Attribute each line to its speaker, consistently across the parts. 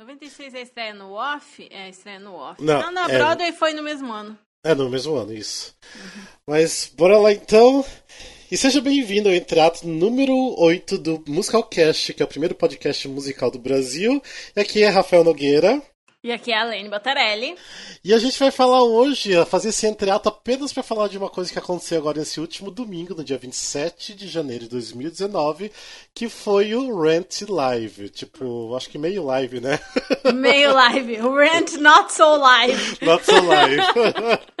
Speaker 1: 96 é estreia no off? É, estreia no off.
Speaker 2: Não,
Speaker 1: Não, na
Speaker 2: é-
Speaker 1: Broadway foi no mesmo ano.
Speaker 2: É, no mesmo ano, isso. Mas bora lá então. E seja bem-vindo ao entrato número 8 do Musical Cast, que é o primeiro podcast musical do Brasil. E aqui é Rafael Nogueira.
Speaker 1: E aqui é a Lene Botarelli.
Speaker 2: E a gente vai falar hoje, fazer esse entreato apenas para falar de uma coisa que aconteceu agora nesse último domingo, no dia 27 de janeiro de 2019, que foi o Rent Live. Tipo, acho que meio live, né?
Speaker 1: Meio live. Rent Not So Live.
Speaker 2: Not so live.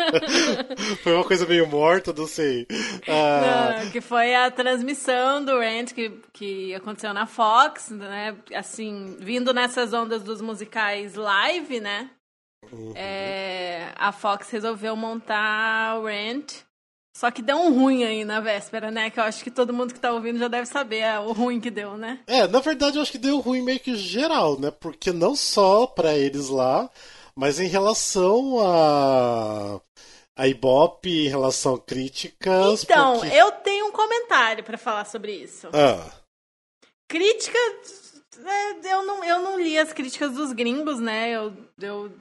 Speaker 2: foi uma coisa meio morta, não sei. Ah,
Speaker 1: Não, que foi a transmissão do Rent que, que aconteceu na Fox, né? Assim, vindo nessas ondas dos musicais live, né? É, a Fox resolveu montar o Rent. Só que deu um ruim aí na véspera, né? Que eu acho que todo mundo que tá ouvindo já deve saber é, o ruim que deu, né?
Speaker 2: É, na verdade eu acho que deu ruim meio que geral, né? Porque não só pra eles lá, mas em relação a a Ibope, em relação a críticas.
Speaker 1: Então,
Speaker 2: porque-
Speaker 1: eu tenho um comentário pra falar sobre isso.
Speaker 2: Ah,
Speaker 1: Crítica. É, eu, não, eu não li as críticas dos gringos, né? Eu, eu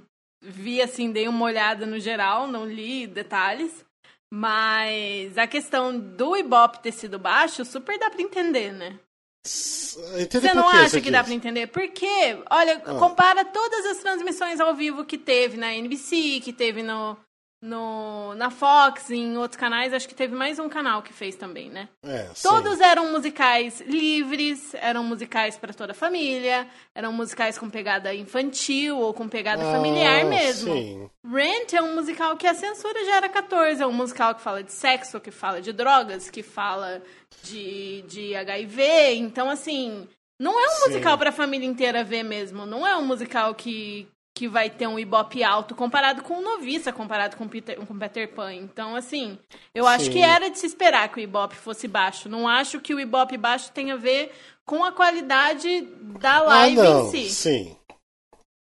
Speaker 1: vi, assim, dei uma olhada no geral, não li detalhes. Mas a questão do Ibope ter sido baixo, super dá pra entender, né? Você não acha que dá
Speaker 2: diz?
Speaker 1: pra entender? Porque, olha,
Speaker 2: Ah.
Speaker 1: compara todas as transmissões ao vivo que teve na NBC, que teve no, no, na Fox, em outros canais. Acho que teve mais um canal que fez também, né?
Speaker 2: É, sim.
Speaker 1: Todos eram musicais livres, eram musicais para toda a família, eram musicais com pegada infantil ou com pegada
Speaker 2: Ah,
Speaker 1: familiar mesmo.
Speaker 2: Sim.
Speaker 1: Rent é um musical que a censura já era 14, é um musical que fala de sexo, que fala de drogas, que fala de, de HIV, então assim, não é um
Speaker 2: Sim.
Speaker 1: musical para a família inteira ver mesmo, não é um musical que que vai ter um ibope alto comparado com o Noviça, comparado com Peter, com Peter Pan. Então, assim, eu acho
Speaker 2: Sim.
Speaker 1: que era de se esperar que o ibope fosse baixo. Não acho que o ibope baixo tenha a ver com a qualidade da
Speaker 2: Ah,
Speaker 1: live
Speaker 2: não,
Speaker 1: em si.
Speaker 2: sim.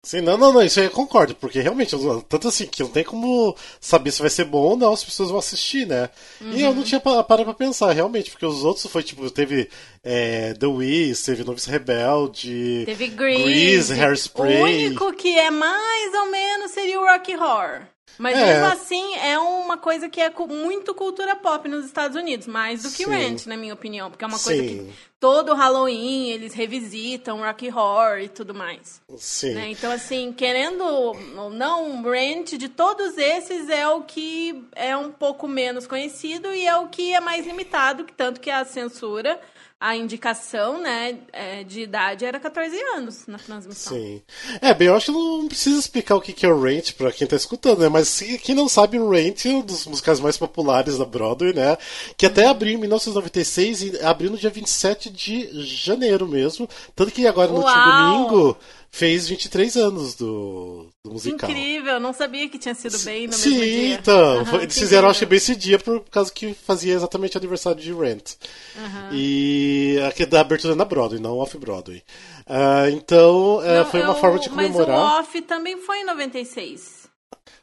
Speaker 2: Sim, não, não, não, isso aí eu concordo, porque realmente, tanto assim, que não tem como saber se vai ser bom ou não, as pessoas vão assistir, né? E eu
Speaker 1: Uhum.
Speaker 2: não tinha pa- parado pra pensar, realmente, porque os outros foi, tipo, teve é, The Wiz, teve Novice Rebelde,
Speaker 1: Teve Grease.
Speaker 2: Grease,
Speaker 1: O
Speaker 2: Hairspray.
Speaker 1: único que é mais ou menos seria o Rocky Horror. Mas
Speaker 2: É.
Speaker 1: mesmo assim, é uma coisa que é muito cultura pop nos Estados Unidos, mais do que
Speaker 2: Sim.
Speaker 1: Rent, na minha opinião. Porque é uma coisa
Speaker 2: Sim.
Speaker 1: que todo Halloween eles revisitam Rocky Horror e tudo mais.
Speaker 2: Sim.
Speaker 1: né? Então, assim, querendo ou não, Rent de todos esses é o que é um pouco menos conhecido e é o que é mais limitado, tanto que a censura, a indicação, né, é, de idade era 14 anos na transmissão.
Speaker 2: Sim. É, bem, eu acho que não precisa explicar o que é o Rent pra quem tá escutando, né? Mas quem não sabe, o Rent é um dos musicais mais populares da Broadway, né? Que até abriu em 1996 e abriu no dia 27 de janeiro mesmo. Tanto que agora, no último
Speaker 1: Uau!
Speaker 2: domingo, fez 23 anos do, do musical.
Speaker 1: Incrível, não sabia que tinha sido bem no
Speaker 2: Sim,
Speaker 1: mesmo dia.
Speaker 2: então. Foi- eles fizeram, acho que bem esse dia por causa que fazia exatamente aniversário de Rent. E aqui da abertura na Broadway, não off-Broadway. Ah, então, é,
Speaker 1: Não,
Speaker 2: foi uma
Speaker 1: eu-
Speaker 2: forma de comemorar.
Speaker 1: Mas o off também foi em 96.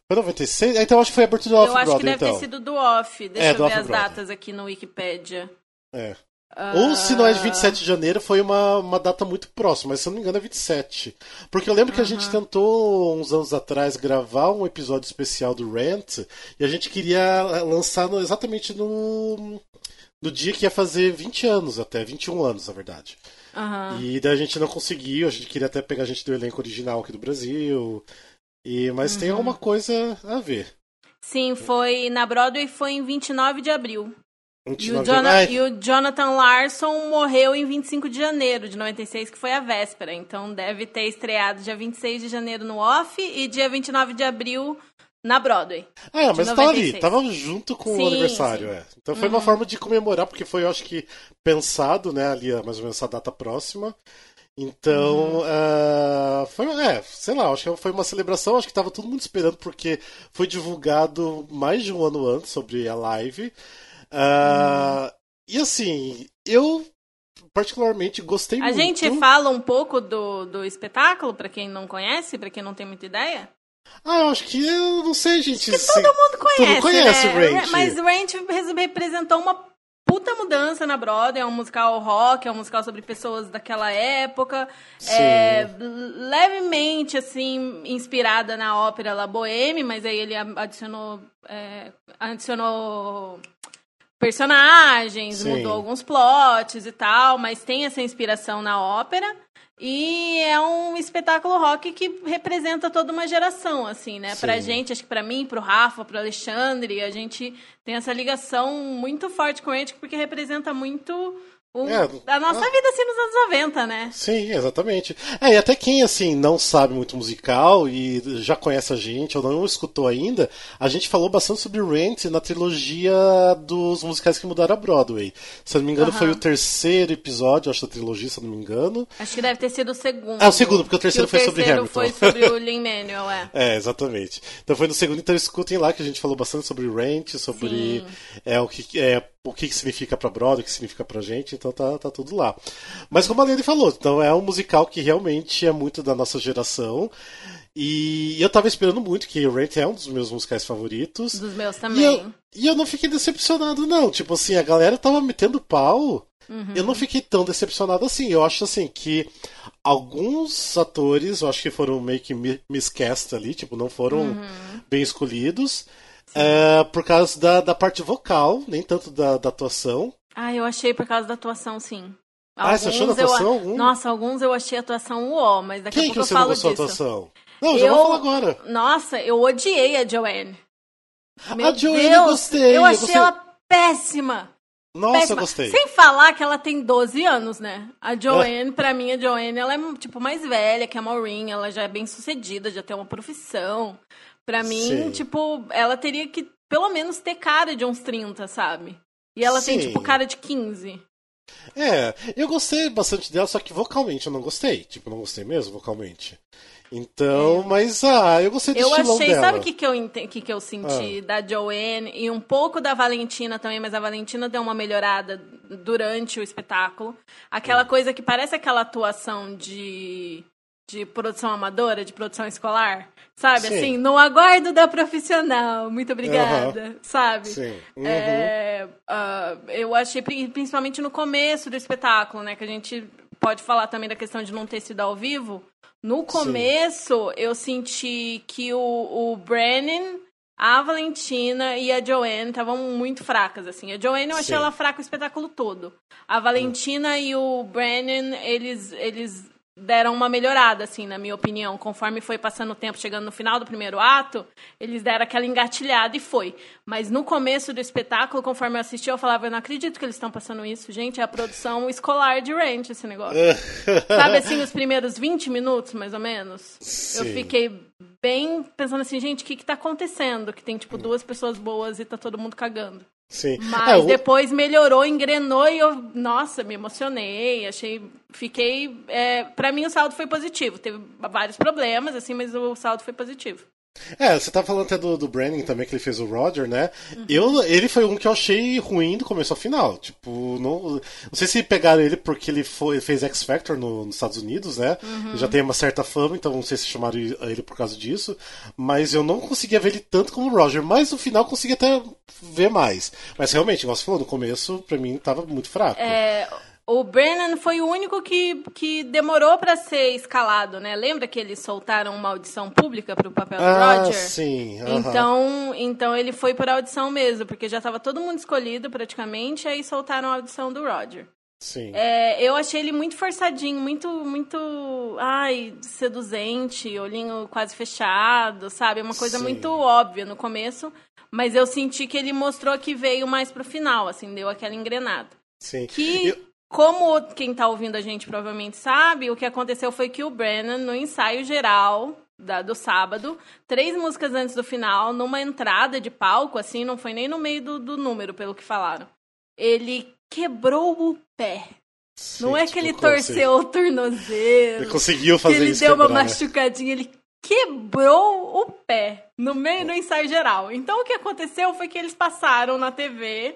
Speaker 2: Foi 96? Ah, Então acho que foi a abertura do
Speaker 1: eu acho que
Speaker 2: Off-Broadway,
Speaker 1: deve
Speaker 2: então.
Speaker 1: ter sido do off. Deixa
Speaker 2: É,
Speaker 1: eu ver as
Speaker 2: Off-Broadway.
Speaker 1: datas aqui no Wikipedia.
Speaker 2: É. Ou se não é de 27 de janeiro, foi uma, uma data muito próxima, mas se eu não me engano é 27. Porque eu lembro que a gente tentou, uns anos atrás, gravar um episódio especial do Rent, e a gente queria lançar no- exatamente no, no dia que ia fazer 20 anos até, 21 anos, na verdade.
Speaker 1: aham.
Speaker 2: E daí a gente não conseguiu, a gente queria até pegar gente do elenco original aqui do Brasil. E, mas tem alguma coisa a ver.
Speaker 1: Sim, foi na Broadway foi em 29 de abril. E o,
Speaker 2: 29 de-
Speaker 1: Jona-
Speaker 2: Ai,
Speaker 1: e o Jonathan Larson morreu em 25 de janeiro de 96, que foi a véspera. Então deve ter estreado dia 26 de janeiro no off e dia 29 de abril na Broadway.
Speaker 2: Ah, é, mas tava ali,
Speaker 1: 96.
Speaker 2: tava junto com
Speaker 1: Sim,
Speaker 2: o aniversário, é. Então foi uma forma de comemorar, porque foi, eu acho que, pensado, né, ali, mais ou menos essa data próxima. Então, ah, foi, é, sei lá, acho que foi uma celebração, acho que tava todo mundo esperando, porque foi divulgado mais de um ano antes sobre a live. Ah, E assim, eu particularmente gostei
Speaker 1: A
Speaker 2: muito.
Speaker 1: gente fala um pouco do, do espetáculo, pra quem não conhece, pra quem não tem muita ideia.
Speaker 2: Ah, eu acho que eu não sei, gente. Se-
Speaker 1: todo mundo conhece,
Speaker 2: conhece
Speaker 1: né?
Speaker 2: o Ranch.
Speaker 1: Mas Ranch representou uma puta mudança na Broadway. É um musical rock, é um musical sobre pessoas daquela época.
Speaker 2: Sim.
Speaker 1: É, levemente, assim, inspirada na ópera La Boheme, mas aí ele adicionou, é, adicionou personagens,
Speaker 2: Sim.
Speaker 1: mudou alguns plots e tal, mas tem essa inspiração na ópera. E é um espetáculo rock que representa toda uma geração, assim, né?
Speaker 2: Sim.
Speaker 1: Pra gente, acho que pra mim, pro Rafa, pro Alexandre, a gente tem essa ligação muito forte com ele, porque representa muito o,
Speaker 2: É,
Speaker 1: a nossa
Speaker 2: ah.
Speaker 1: vida, assim, nos anos 90, né?
Speaker 2: Sim, exatamente. É, e até quem, assim, não sabe muito musical e já conhece a gente ou não escutou ainda, a gente falou bastante sobre Rent na trilogia dos musicais que mudaram a Broadway. Se eu não me engano, foi o terceiro episódio, acho, da trilogia, se eu não me engano.
Speaker 1: Acho que deve ter sido o segundo.
Speaker 2: Ah, o segundo, porque o terceiro
Speaker 1: Que
Speaker 2: foi sobre
Speaker 1: terceiro
Speaker 2: Hamilton.
Speaker 1: foi sobre o Lin-Manuel, é.
Speaker 2: É, exatamente. Então foi no segundo, então escutem lá que a gente falou bastante sobre Rent, sobre
Speaker 1: Sim.
Speaker 2: é, o que é o que que significa pra Broadway, o que significa pra gente, então tá, tá tudo lá. Mas como a Lene falou, então é um musical que realmente é muito da nossa geração. E eu tava esperando muito, que Rent é um dos meus musicais favoritos.
Speaker 1: Dos meus
Speaker 2: E
Speaker 1: também.
Speaker 2: eu, e eu não fiquei decepcionado, não. Tipo assim, a galera tava metendo pau.
Speaker 1: Uhum.
Speaker 2: Eu não fiquei tão decepcionado assim. Eu acho assim que alguns atores, eu acho que foram meio que mi- miscast ali, tipo, não foram
Speaker 1: Uhum.
Speaker 2: bem escolhidos. É, por causa da, da parte vocal, nem tanto da, da atuação.
Speaker 1: Ah, eu achei por causa da atuação, sim.
Speaker 2: Ah, você achou da
Speaker 1: Alguns eu
Speaker 2: atuação? Hum.
Speaker 1: Nossa, alguns eu achei a atuação uó, mas daqui
Speaker 2: Quem
Speaker 1: a
Speaker 2: que
Speaker 1: pouco
Speaker 2: você
Speaker 1: eu
Speaker 2: não
Speaker 1: falo
Speaker 2: da
Speaker 1: disso.
Speaker 2: atuação? Não, já
Speaker 1: Eu-
Speaker 2: vou falar agora.
Speaker 1: Nossa, eu odiei a Joanne. Meu
Speaker 2: a Joanne
Speaker 1: Deus,
Speaker 2: eu gostei.
Speaker 1: Eu achei
Speaker 2: gostei.
Speaker 1: ela péssima.
Speaker 2: Nossa,
Speaker 1: péssima.
Speaker 2: gostei.
Speaker 1: Sem falar que ela tem 12 anos, né? A Joanne, pra mim, a Joanne, ela é, tipo, mais velha que a Maureen. Ela já é bem sucedida, já tem uma profissão. Pra mim,
Speaker 2: Sim.
Speaker 1: tipo, ela teria que, pelo menos, ter cara de uns 30, sabe? E ela tem,
Speaker 2: Sim.
Speaker 1: tipo, cara de 15.
Speaker 2: É, eu gostei bastante dela, só que vocalmente eu não gostei. Tipo, não gostei mesmo vocalmente. Então, mas ah, eu gostei do
Speaker 1: É. Eu
Speaker 2: estilão
Speaker 1: achei,
Speaker 2: dela.
Speaker 1: sabe o que, que, eu, que, que eu senti
Speaker 2: Ah.
Speaker 1: da Joanne e um pouco da Valentina também, mas a Valentina deu uma melhorada durante o espetáculo. Aquela
Speaker 2: Hum.
Speaker 1: coisa que parece aquela atuação de, de produção amadora, de produção escolar. Sabe,
Speaker 2: Sim.
Speaker 1: assim, no aguardo da profissional. Muito obrigada, sabe?
Speaker 2: Sim. Uhum.
Speaker 1: É, ah, eu achei, pri- principalmente no começo do espetáculo, né? Que a gente pode falar também da questão de não ter sido ao vivo. No começo, eu senti que o, o Brennan, a Valentina e a Joanne estavam muito fracas, assim. A Joanne, eu achei
Speaker 2: Sim.
Speaker 1: ela fraca o espetáculo todo. A Valentina e o Brennan, eles, eles deram uma melhorada, assim, na minha opinião. Conforme foi passando o tempo, chegando no final do primeiro ato, eles deram aquela engatilhada e foi. Mas no começo do espetáculo, conforme eu assisti, eu falava, eu não acredito que eles estão passando isso. Gente, é a produção escolar de Ranch, esse negócio. Sabe assim, os primeiros 20 minutos, mais ou menos? Eu
Speaker 2: Sim.
Speaker 1: fiquei bem pensando assim, gente, o que que tá acontecendo? Que tem, tipo, duas pessoas boas e tá todo mundo cagando.
Speaker 2: Sim.
Speaker 1: Mas
Speaker 2: É, o-
Speaker 1: depois melhorou, engrenou e eu, nossa, me emocionei, achei, fiquei, é, para mim o saldo foi positivo. Teve vários problemas, assim, mas o saldo foi positivo.
Speaker 2: É, você tá falando até do, do Brandon também, que ele fez o Roger, né?
Speaker 1: Uhum.
Speaker 2: Eu, ele foi um que eu achei ruim do começo ao final. Tipo, não, não sei se pegaram ele porque ele foi, fez X Factor no- nos Estados Unidos, né?
Speaker 1: Uhum.
Speaker 2: Já tem uma certa fama, então não sei se chamaram ele por causa disso. Mas eu não conseguia ver ele tanto como o Roger. Mas no final eu consegui até ver mais. Mas realmente, igual você falou, no começo, pra mim, tava muito fraco.
Speaker 1: É, o Brennan foi o único que, que demorou pra ser escalado, né? Lembra que eles soltaram uma audição pública pro papel do
Speaker 2: ah,
Speaker 1: Roger?
Speaker 2: sim. aham.
Speaker 1: Então, então ele foi por audição mesmo, porque já estava todo mundo escolhido praticamente, aí soltaram a audição do Roger.
Speaker 2: Sim.
Speaker 1: É, eu achei ele muito forçadinho, muito, muito, ai, seduzente, olhinho quase fechado, sabe? Uma coisa
Speaker 2: Sim.
Speaker 1: muito óbvia no começo, mas eu senti que ele mostrou que veio mais pro final, assim, deu aquela engrenada.
Speaker 2: sim.
Speaker 1: Que,
Speaker 2: Eu-
Speaker 1: como quem tá ouvindo a gente provavelmente sabe, o que aconteceu foi que o Brennan, no ensaio geral da- do sábado, três músicas antes do final, numa entrada de palco, assim, não foi nem no meio do, do número, pelo que falaram. Ele quebrou o pé. Não
Speaker 2: sim,
Speaker 1: é
Speaker 2: tipo,
Speaker 1: que ele
Speaker 2: assim?
Speaker 1: torceu o tornozelo.
Speaker 2: Ele conseguiu
Speaker 1: que
Speaker 2: fazer
Speaker 1: ele
Speaker 2: isso.
Speaker 1: deu uma
Speaker 2: quebrar, né?
Speaker 1: machucadinha, ele quebrou o pé no meio do ensaio geral. Então o que aconteceu foi que eles passaram na TV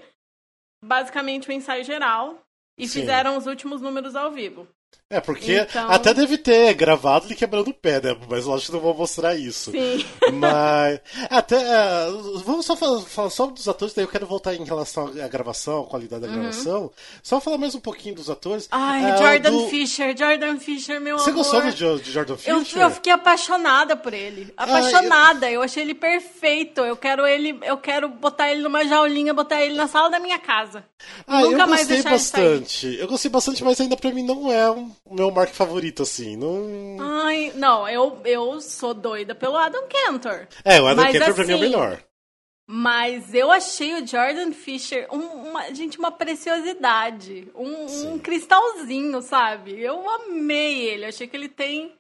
Speaker 1: basicamente o ensaio geral e
Speaker 2: Sim.
Speaker 1: fizeram os últimos números ao vivo.
Speaker 2: É, porque então... até deve ter gravado ele quebrando o pé, né? Mas lógico que não vou mostrar isso.
Speaker 1: Sim.
Speaker 2: Mas. Até. Uh, vamos só falar, falar, só dos atores, daí eu quero voltar em relação à gravação, à qualidade da uhum. gravação. Só falar mais um pouquinho dos atores.
Speaker 1: Ai, uh, Jordan do... Fisher, Jordan Fisher, meu
Speaker 2: Você
Speaker 1: amor.
Speaker 2: Você gostou de, Jordan Fisher?
Speaker 1: Eu, eu, fiquei apaixonada por ele. Apaixonada. Ah, eu... eu achei ele perfeito. Eu quero ele. Eu quero botar ele numa jaulinha, botar ele na sala da minha casa.
Speaker 2: Ah, Nunca eu gostei bastante. Eu gostei bastante, mas ainda pra mim não é um o meu Mark favorito, assim. Não...
Speaker 1: Ai, não, eu, eu sou doida pelo Adam Cantor.
Speaker 2: É, o Adam mas, Cantor assim, pra mim é o assim, melhor.
Speaker 1: Mas eu achei o Jordan Fisher, um, uma, gente, uma preciosidade. Um, um, cristalzinho, sabe? Eu amei ele. Achei que ele tem.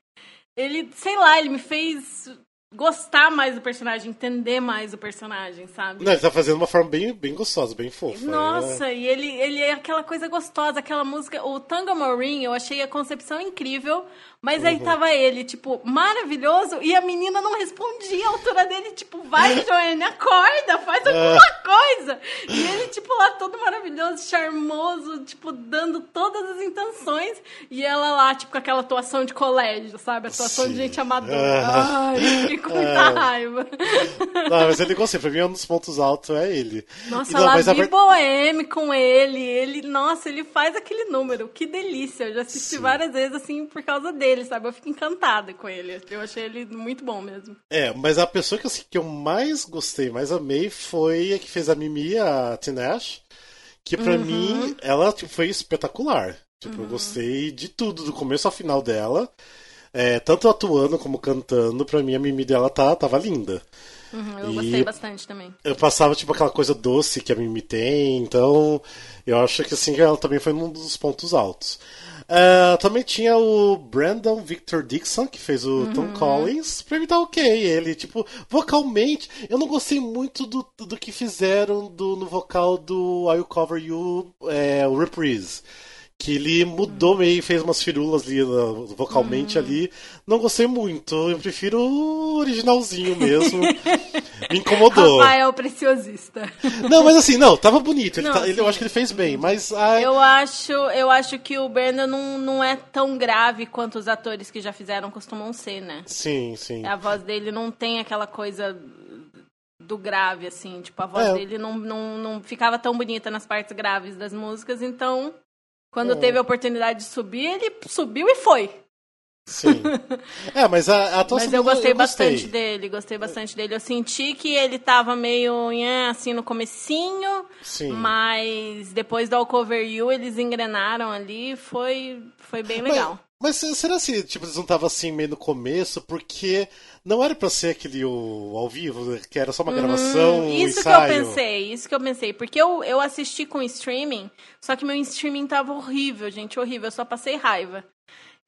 Speaker 1: Ele, sei lá, ele me fez gostar mais do personagem, entender mais o personagem, sabe?
Speaker 2: Não, ele tá fazendo uma forma bem, bem gostosa, bem fofa.
Speaker 1: Nossa, é... e ele, ele é aquela coisa gostosa, aquela música. O Tango Morin, eu achei a concepção incrível, mas uhum. aí tava ele, tipo, maravilhoso, e a menina não respondia a altura dele, tipo, vai, Joanne, acorda, faz alguma é. coisa. E ele, tipo, lá todo maravilhoso, charmoso, tipo, dando todas as intenções, e ela lá, tipo, com aquela atuação de colégio, sabe? Atuação Sim. de gente amadora. Ai, fiquei com muita é. raiva.
Speaker 2: Não, mas ele gostei, pra mim um dos pontos altos é ele.
Speaker 1: Nossa, não, lá vi a... Boheme com ele, ele, nossa, ele faz aquele número, que delícia. Eu já assisti Sim. várias vezes, assim, por causa dele dele, sabe? Eu fico encantada com ele. Eu achei ele muito bom mesmo.
Speaker 2: É, mas a pessoa que, assim, que eu mais gostei, mais amei, foi a que fez a Mimi, a Tinash. Que pra uhum. mim, ela tipo, foi espetacular. Tipo, uhum. eu gostei de tudo, do começo ao final dela. É, tanto atuando como cantando, pra mim a Mimi dela tá, tava linda.
Speaker 1: Uhum, eu e gostei bastante também.
Speaker 2: Eu passava, tipo, aquela coisa doce que a Mimi tem, então eu acho que assim ela também foi um dos pontos altos. Uh, também tinha o Brandon Victor Dixon, que fez o uhum. Tom Collins. Pra mim tá ok. Ele, tipo, vocalmente, eu não gostei muito do, do que fizeram do, no vocal do I'll Cover You, é, o Reprise que ele mudou meio, fez umas firulas ali vocalmente uhum. ali. Não gostei muito, eu prefiro o originalzinho mesmo. Me incomodou.
Speaker 1: Rafael preciosista.
Speaker 2: Não, mas assim, não, tava bonito. Ele, não, tá, ele eu acho que ele fez bem, mas. Ai...
Speaker 1: Eu, acho, eu acho que o Brandon não, não é tão grave quanto os atores que já fizeram costumam ser, né?
Speaker 2: Sim, sim.
Speaker 1: A voz dele não tem aquela coisa do grave, assim. Tipo, a voz é. dele não, não, não ficava tão bonita nas partes graves das músicas, então quando é. teve a oportunidade de subir, ele subiu e foi.
Speaker 2: Sim. É, mas a, a atuação
Speaker 1: Mas eu gostei, eu gostei bastante dele, gostei bastante dele. Eu senti que ele tava meio assim no comecinho, Sim. mas depois do All Cover You eles engrenaram ali, foi foi bem legal.
Speaker 2: Mas, será que tipo, eles não estavam assim meio no começo? Porque não era para ser aquele o, ao vivo, que era só uma gravação, hum,
Speaker 1: Isso
Speaker 2: um
Speaker 1: que eu pensei, isso que eu pensei. Porque eu, eu assisti com streaming, só que meu streaming tava horrível, gente, horrível. Eu só passei raiva.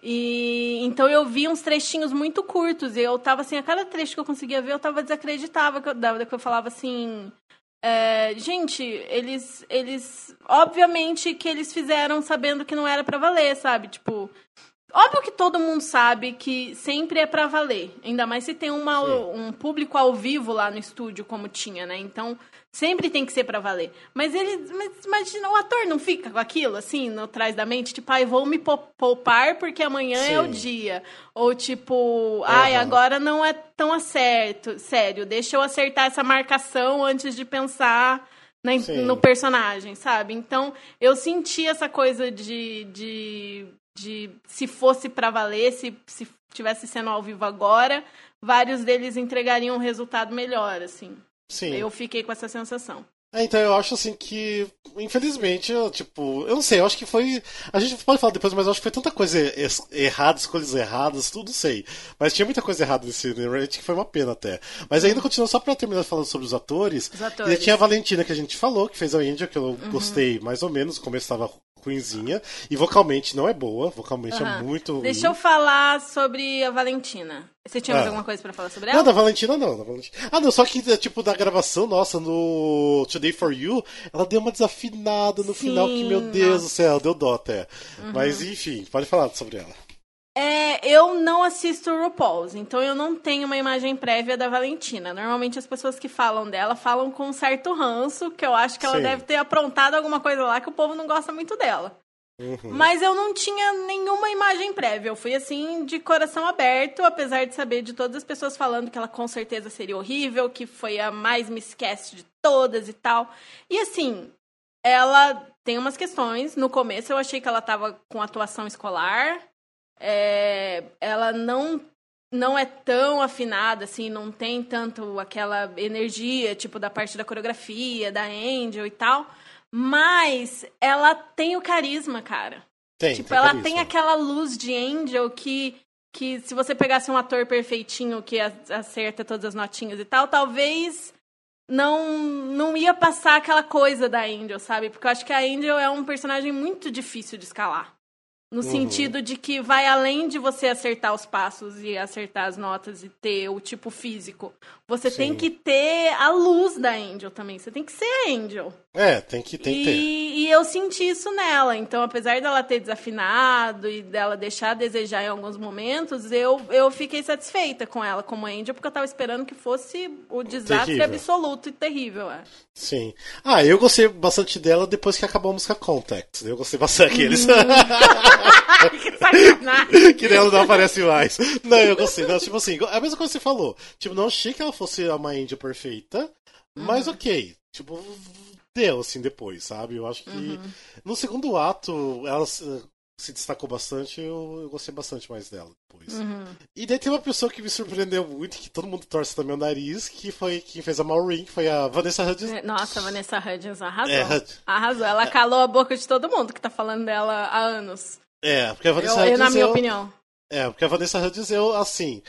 Speaker 1: E então eu vi uns trechinhos muito curtos e eu tava assim, a cada trecho que eu conseguia ver, eu tava desacreditava que eu, que eu falava assim, é, gente, eles eles obviamente que eles fizeram sabendo que não era para valer, sabe? Tipo, Óbvio que todo mundo sabe que sempre é para valer. Ainda mais se tem uma, um público ao vivo lá no estúdio, como tinha, né? Então, sempre tem que ser para valer. Mas ele. Mas imagina, o ator não fica com aquilo, assim, no trás da mente, tipo, ai, vou me poupar porque amanhã Sim. é o dia. Ou tipo, ai, agora não é tão acerto. Sério, deixa eu acertar essa marcação antes de pensar. Na, no personagem, sabe? Então, eu senti essa coisa de, de de se fosse para valer, se, se tivesse sendo ao vivo agora, vários deles entregariam um resultado melhor, assim.
Speaker 2: Sim.
Speaker 1: Eu fiquei com essa sensação.
Speaker 2: É, então eu acho assim que, infelizmente, eu, tipo, eu não sei, eu acho que foi. A gente pode falar depois, mas eu acho que foi tanta coisa errada, escolhas erradas, tudo sei. Mas tinha muita coisa errada nesse Rant que foi uma pena até. Mas ainda continuando, só pra terminar falando sobre os atores.
Speaker 1: Os atores.
Speaker 2: tinha a Valentina que a gente falou, que fez a Índia, que eu uhum. gostei mais ou menos, o começo tava ruinzinha. E vocalmente não é boa, vocalmente uhum. é muito ruim.
Speaker 1: Deixa eu falar sobre a Valentina. Você tinha mais ah. alguma coisa pra falar sobre ela?
Speaker 2: Não, da Valentina não, da Valentina. Ah, não, só que, tipo, da gravação, nossa, no Today For You, ela deu uma desafinada no Sim, final que, meu Deus do céu, deu dó até. Uhum. Mas, enfim, pode falar sobre ela.
Speaker 1: É, eu não assisto o RuPaul's, então eu não tenho uma imagem prévia da Valentina. Normalmente as pessoas que falam dela falam com um certo ranço, que eu acho que ela Sim. deve ter aprontado alguma coisa lá que o povo não gosta muito dela. Uhum. Mas eu não tinha nenhuma imagem prévia. Eu fui assim, de coração aberto, apesar de saber de todas as pessoas falando que ela com certeza seria horrível, que foi a mais me esquece de todas e tal. E assim, ela tem umas questões. No começo eu achei que ela tava com atuação escolar. É, ela não não é tão afinada, assim, não tem tanto aquela energia, tipo, da parte da coreografia, da Angel e tal. Mas ela tem o carisma, cara.
Speaker 2: Tem,
Speaker 1: tipo,
Speaker 2: tem
Speaker 1: ela
Speaker 2: carisma.
Speaker 1: tem aquela luz de Angel que, que se você pegasse um ator perfeitinho que acerta todas as notinhas e tal, talvez não não ia passar aquela coisa da Angel, sabe? Porque eu acho que a Angel é um personagem muito difícil de escalar. No uhum. sentido de que vai além de você acertar os passos e acertar as notas e ter o tipo físico. Você Sim. tem que ter a luz da Angel também. Você tem que ser a Angel.
Speaker 2: É, tem que, tem
Speaker 1: e,
Speaker 2: ter.
Speaker 1: E eu senti isso nela. Então, apesar dela ter desafinado e dela deixar a desejar em alguns momentos, eu, eu fiquei satisfeita com ela como Angel, porque eu tava esperando que fosse o desastre terrível. absoluto e terrível. É.
Speaker 2: Sim. Ah, eu gostei bastante dela depois que acabou a música Contact. Eu gostei bastante daqueles.
Speaker 1: que sacanagem.
Speaker 2: que nela não aparece mais. Não, eu gostei. Não, tipo assim, a mesma coisa que você falou. Tipo, não achei que ela fosse uma Angel perfeita, mas uhum. ok. Tipo, deu, assim, depois, sabe? Eu acho que uhum. no segundo ato ela se destacou bastante, eu, eu gostei bastante mais dela depois.
Speaker 1: Uhum.
Speaker 2: E daí tem uma pessoa que me surpreendeu muito, que todo mundo torce também o nariz, que foi quem fez a Maureen, que foi a Vanessa Hudgens.
Speaker 1: É, nossa, a Vanessa Hudgens arrasou. É, arrasou. Ela calou a boca de todo mundo que tá falando dela há anos.
Speaker 2: É, porque a Vanessa
Speaker 1: eu,
Speaker 2: Hudgens.
Speaker 1: Eu, na minha
Speaker 2: eu,
Speaker 1: opinião.
Speaker 2: É, porque a Vanessa Hudgens, eu, assim.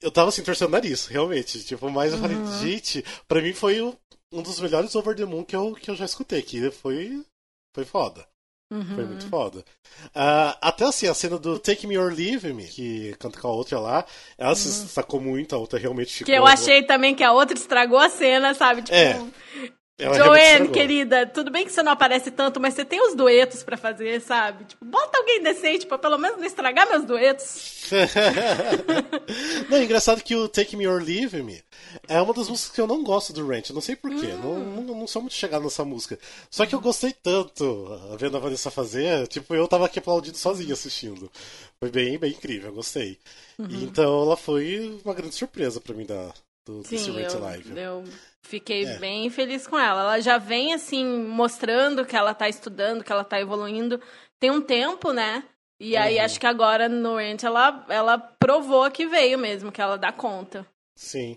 Speaker 2: Eu tava assim, torcendo o nariz, realmente. Tipo, mas eu falei,
Speaker 1: Uhum.
Speaker 2: gente, pra mim foi o, um dos melhores Over the Moon que eu, que eu já escutei, que foi. Foi foda.
Speaker 1: Uhum.
Speaker 2: Foi muito foda. Uh, até assim, a cena do Take Me or Leave Me, que canta com a outra lá, ela se destacou muito, a outra realmente ficou.
Speaker 1: Que eu achei também que a outra estragou a cena, sabe? Tipo,
Speaker 2: É. Ela
Speaker 1: Joanne, querida, tudo bem que você não aparece tanto, mas você tem os duetos pra fazer, sabe? Tipo, bota alguém decente pra pelo menos não estragar meus duetos.
Speaker 2: não, é engraçado que o Take Me or Leave Me é uma das músicas que eu não gosto do Ranch. Não sei porquê. Não, não, não sou muito chegado nessa música. Só que eu gostei tanto vendo a Vanessa fazer. Tipo, eu tava aqui aplaudindo sozinho assistindo. Foi bem, bem incrível. Eu gostei. E então ela foi uma grande surpresa pra mim da, do, desse
Speaker 1: Sim,
Speaker 2: Ranch
Speaker 1: eu,
Speaker 2: Live.
Speaker 1: eu fiquei
Speaker 2: É.
Speaker 1: bem feliz com ela. Ela já vem, assim, mostrando que ela tá estudando, que ela tá evoluindo. Tem um tempo, né? E aí
Speaker 2: Uhum.
Speaker 1: acho que agora no Ranch ela, ela provou que veio mesmo, que ela dá conta.
Speaker 2: Sim.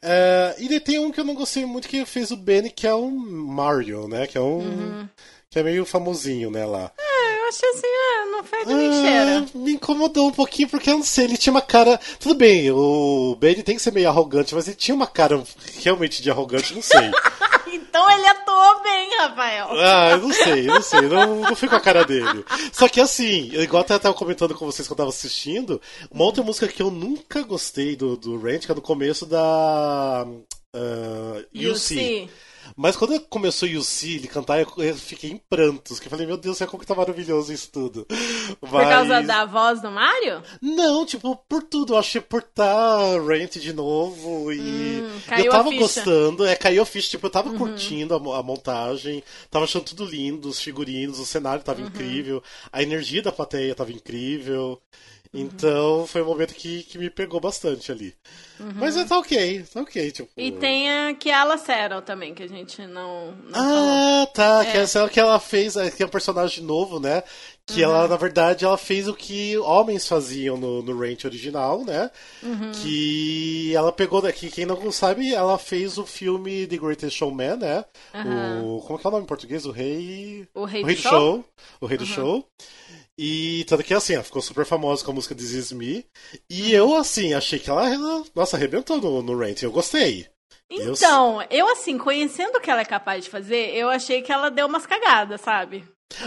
Speaker 2: É, e tem um que eu não gostei muito que fez o Benny, que é o Mario, né? Que é um.
Speaker 1: Uhum.
Speaker 2: Que é meio famosinho, né, lá.
Speaker 1: Eu achei assim, ah, não fede nem cheira.
Speaker 2: Ah, me incomodou um pouquinho, porque eu não sei, ele tinha uma cara. Tudo bem, o Benny tem que ser meio arrogante, mas ele tinha uma cara realmente de arrogante, não sei.
Speaker 1: Então ele atuou bem, Rafael.
Speaker 2: ah, eu não sei, eu não sei, não, não fui com a cara dele. Só que assim, igual até eu tava comentando com vocês quando eu tava assistindo, uma outra música que eu nunca gostei do, do Ranch, que é no começo da. Uh,
Speaker 1: You
Speaker 2: UC.
Speaker 1: See.
Speaker 2: Mas quando começou o UC, ele cantar, eu, eu fiquei em prantos. Que eu falei, meu Deus, como que tá maravilhoso isso tudo.
Speaker 1: Por causa da voz do Mario?
Speaker 2: Não, tipo, por tudo. Eu achei por tá Rent de novo e.
Speaker 1: Hum,
Speaker 2: eu tava.
Speaker 1: Uhum.
Speaker 2: gostando, é, caiu a ficha, tipo, eu tava curtindo a, a montagem, tava achando tudo lindo, os figurinos, o cenário tava
Speaker 1: Uhum.
Speaker 2: incrível, a energia da plateia tava incrível.
Speaker 1: Uhum.
Speaker 2: Então foi um momento que, que me pegou bastante ali. Mas é, tá ok, tá ok, tipo.
Speaker 1: Uhum. E tem a Kiala Settle também, que a gente não, não falou.
Speaker 2: Ah, tá.
Speaker 1: É.
Speaker 2: Que essa é o que ela fez, que é um personagem novo, né? Que
Speaker 1: Uhum.
Speaker 2: ela, na verdade, ela fez o que homens faziam no, no Ranch original, né?
Speaker 1: Uhum.
Speaker 2: Que ela pegou daqui, quem não sabe, ela fez o filme The Greatest Showman, né?
Speaker 1: Aham.
Speaker 2: O, como é que é o nome em português? O Rei.
Speaker 1: O Rei
Speaker 2: o
Speaker 1: do
Speaker 2: Rei do
Speaker 1: Show?
Speaker 2: Show. O Rei do Show. E tanto que assim, ela ficou super famosa com a música This Is Me. E eu, assim, achei que ela, nossa, arrebentou no, no Ranch. Eu gostei. Eu-
Speaker 1: Então, eu assim, conhecendo o que ela é capaz de fazer, eu achei que ela deu umas cagadas, sabe?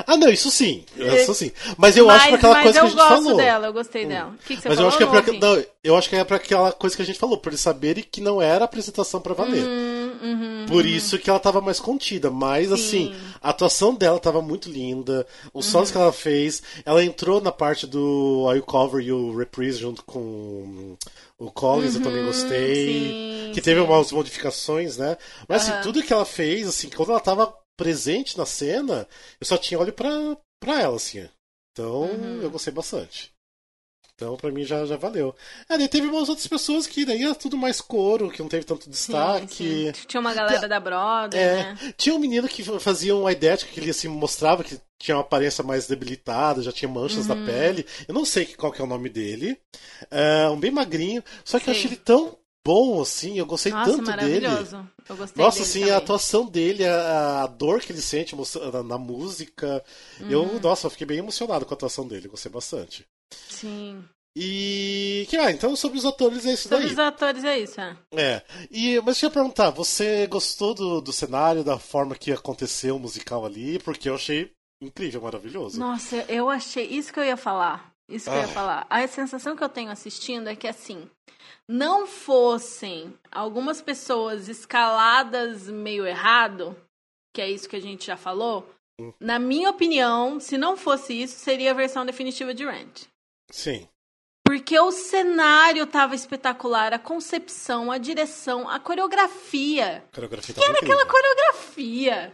Speaker 2: Ah, não, isso sim. Isso sim. Mas eu acho
Speaker 1: mas,
Speaker 2: pra aquela
Speaker 1: mas
Speaker 2: coisa
Speaker 1: eu
Speaker 2: que a gente
Speaker 1: gosto
Speaker 2: falou.
Speaker 1: dela, eu gostei dela. O que, que você
Speaker 2: Mas
Speaker 1: falou?
Speaker 2: eu acho que é pra, não, eu acho que é pra aquela coisa que a gente falou, por eles saberem que não era apresentação pra valer.
Speaker 1: Hum, uhum,
Speaker 2: Por isso que ela tava mais contida. Mas, assim, a atuação dela tava muito linda. Os sons que ela fez. Ela entrou na parte do I Cover e o Reprise junto com o Collins, eu também gostei.
Speaker 1: sim,
Speaker 2: que teve
Speaker 1: sim.
Speaker 2: umas modificações, né? Mas, assim, tudo que ela fez, assim, quando ela tava presente na cena, eu só tinha olho pra, pra ela, assim. Então,
Speaker 1: Uhum.
Speaker 2: eu gostei bastante. Então, pra mim já, já valeu. Ah, daí teve umas outras pessoas que daí era tudo mais coro, que não teve tanto
Speaker 1: Sim,
Speaker 2: destaque.
Speaker 1: sim. Tinha uma galera da Brother,
Speaker 2: É,
Speaker 1: né?
Speaker 2: tinha um menino que fazia um idético que ele assim mostrava que tinha uma aparência mais debilitada, já tinha manchas
Speaker 1: Uhum.
Speaker 2: na pele. Eu não sei que- qual que é o nome dele. É, um bem magrinho. Só que eu
Speaker 1: Sei.
Speaker 2: achei ele tão bom assim, eu gostei
Speaker 1: Nossa,
Speaker 2: tanto dele.
Speaker 1: maravilhoso. Eu gostei
Speaker 2: Nossa,
Speaker 1: dele
Speaker 2: assim,
Speaker 1: também.
Speaker 2: a atuação dele, a, a dor que ele sente na, na música. Eu,
Speaker 1: Uhum.
Speaker 2: nossa, eu fiquei bem emocionado com a atuação dele, gostei bastante.
Speaker 1: Sim.
Speaker 2: E. Que vai, então sobre os atores é isso
Speaker 1: Sobre
Speaker 2: daí.
Speaker 1: os atores é isso, é.
Speaker 2: É. E, mas deixa eu perguntar, você gostou do, do cenário, da forma que aconteceu o musical ali? Porque eu achei incrível, maravilhoso.
Speaker 1: Nossa, eu achei. Isso que eu ia falar. Isso que eu ia
Speaker 2: Ah.
Speaker 1: falar. A sensação que eu tenho assistindo é que, assim, não fossem algumas pessoas escaladas meio errado, que é isso que a gente já falou,
Speaker 2: Hum.
Speaker 1: na minha opinião, se não fosse isso, seria a versão definitiva de Rent.
Speaker 2: Sim.
Speaker 1: Porque o cenário tava espetacular, a concepção, a direção, a coreografia.
Speaker 2: A coreografia tava
Speaker 1: Era
Speaker 2: incrível.
Speaker 1: aquela coreografia.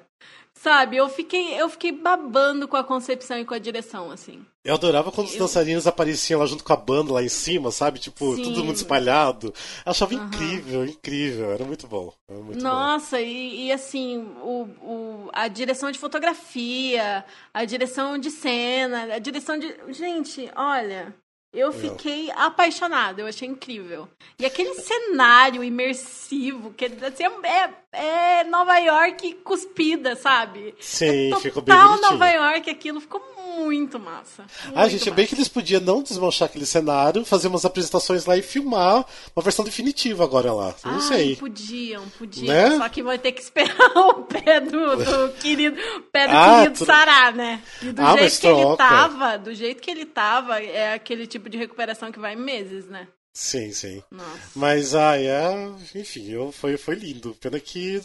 Speaker 1: Sabe, eu fiquei, eu fiquei babando com a concepção e com a direção, assim.
Speaker 2: Eu adorava quando os
Speaker 1: Eu-
Speaker 2: dançarinos apareciam lá junto com a banda lá em cima, sabe? Tipo,
Speaker 1: Sim.
Speaker 2: todo mundo espalhado. Eu achava
Speaker 1: Aham.
Speaker 2: incrível, incrível. Era muito bom. Era muito bom.
Speaker 1: Nossa, e, e assim, o, o, a direção de fotografia, a direção de cena, a direção de. Gente, olha, eu fiquei apaixonada, eu achei incrível. E aquele cenário imersivo, que assim, é, é Nova York cuspida, sabe?
Speaker 2: Sim,
Speaker 1: Total
Speaker 2: ficou bem bonitinho.
Speaker 1: Nova York, aquilo ficou muito massa.
Speaker 2: Ah,
Speaker 1: muito
Speaker 2: gente, é
Speaker 1: massa.
Speaker 2: bem que eles podiam não desmanchar aquele cenário, fazer umas apresentações lá e filmar uma versão definitiva agora lá. Não
Speaker 1: Ai,
Speaker 2: sei.
Speaker 1: podiam, podiam.
Speaker 2: Né?
Speaker 1: Só que vai ter que esperar o pé do, do querido, pé do
Speaker 2: Ah,
Speaker 1: querido
Speaker 2: tu-
Speaker 1: Sará, né? E do
Speaker 2: Ah,
Speaker 1: jeito que ele
Speaker 2: troca.
Speaker 1: tava, do jeito que ele tava, é aquele tipo de recuperação que vai meses, né?
Speaker 2: Sim, sim.
Speaker 1: Nossa.
Speaker 2: Mas, ah, é. Enfim, eu, foi, foi lindo. Pena que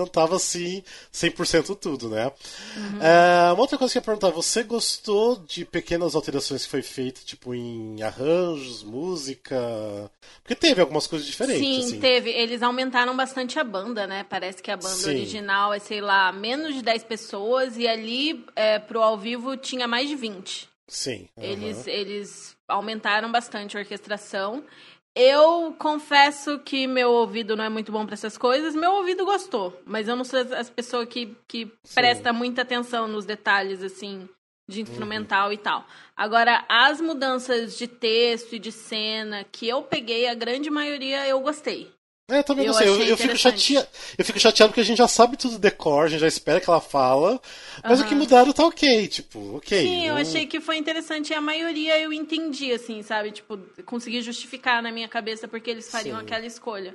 Speaker 2: não tava assim 100% tudo, né?
Speaker 1: Uhum.
Speaker 2: É, uma outra coisa que eu ia perguntar: você gostou de pequenas alterações que foi feita, tipo em arranjos, música? Porque teve algumas coisas diferentes.
Speaker 1: Sim,
Speaker 2: assim.
Speaker 1: teve. Eles aumentaram bastante a banda, né? Parece que a banda
Speaker 2: Sim.
Speaker 1: original é, sei lá, menos de 10 pessoas e ali é, pro ao vivo tinha mais de 20.
Speaker 2: Sim. aham.
Speaker 1: Eles, eles aumentaram bastante a orquestração. Eu confesso que meu ouvido não é muito bom para essas coisas. Meu ouvido gostou, mas eu não sou as- pessoas que, que presta muita atenção nos detalhes, assim, de instrumental e tal. Agora, as mudanças de texto e de cena que eu peguei, a grande maioria eu gostei.
Speaker 2: É, também
Speaker 1: Eu
Speaker 2: não sei. Eu, eu fico chateado. Eu fico chateado porque a gente já sabe tudo do decor, a gente já espera que ela fala. Mas o que mudaram tá ok, tipo, ok.
Speaker 1: Sim, eu
Speaker 2: não-
Speaker 1: achei que foi interessante e a maioria eu entendi, assim, sabe? Tipo, consegui justificar na minha cabeça porque eles fariam
Speaker 2: Sim.
Speaker 1: aquela escolha.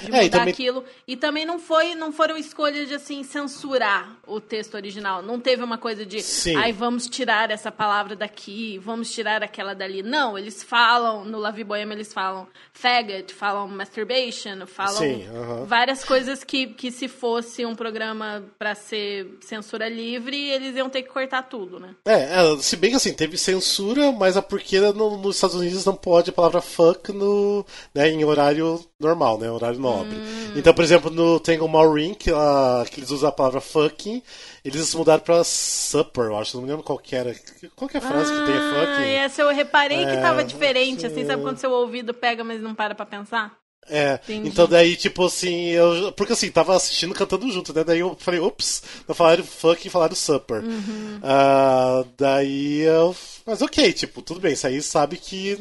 Speaker 1: De
Speaker 2: É, e
Speaker 1: mudar
Speaker 2: também-
Speaker 1: aquilo. E também não foi, não foram escolhas de assim censurar o texto original. Não teve uma coisa de
Speaker 2: Sim.
Speaker 1: ai, vamos tirar essa palavra daqui, vamos tirar aquela dali. Não, eles falam, no La Vie Boheme eles falam faggot, falam masturbation, falam
Speaker 2: Sim, aham.
Speaker 1: várias coisas que, que se fosse um programa pra ser censura livre, eles iam ter que cortar tudo, né?
Speaker 2: É, é, se bem que assim, teve censura, mas é porque no- nos Estados Unidos não pode a palavra fuck no, né, em horário normal, né? Horário nobre.
Speaker 1: Hum.
Speaker 2: Então, por exemplo, no Tangle Maureen, que, ah, que eles usam a palavra fucking, eles mudaram pra supper, eu acho. Não me lembro qual que era. Qual que é a frase que tem
Speaker 1: Ah,
Speaker 2: fucking?
Speaker 1: essa eu reparei que
Speaker 2: É,
Speaker 1: tava diferente, assim,
Speaker 2: sim.
Speaker 1: sabe quando seu ouvido pega, mas não para pra pensar?
Speaker 2: É,
Speaker 1: Entendi.
Speaker 2: então daí, tipo assim, eu. Porque assim, tava assistindo cantando junto, né? Daí eu falei, ops, não falaram fuck e falaram supper.
Speaker 1: Uhum.
Speaker 2: Ah, daí eu. Mas ok, tipo, tudo bem, isso aí sabe que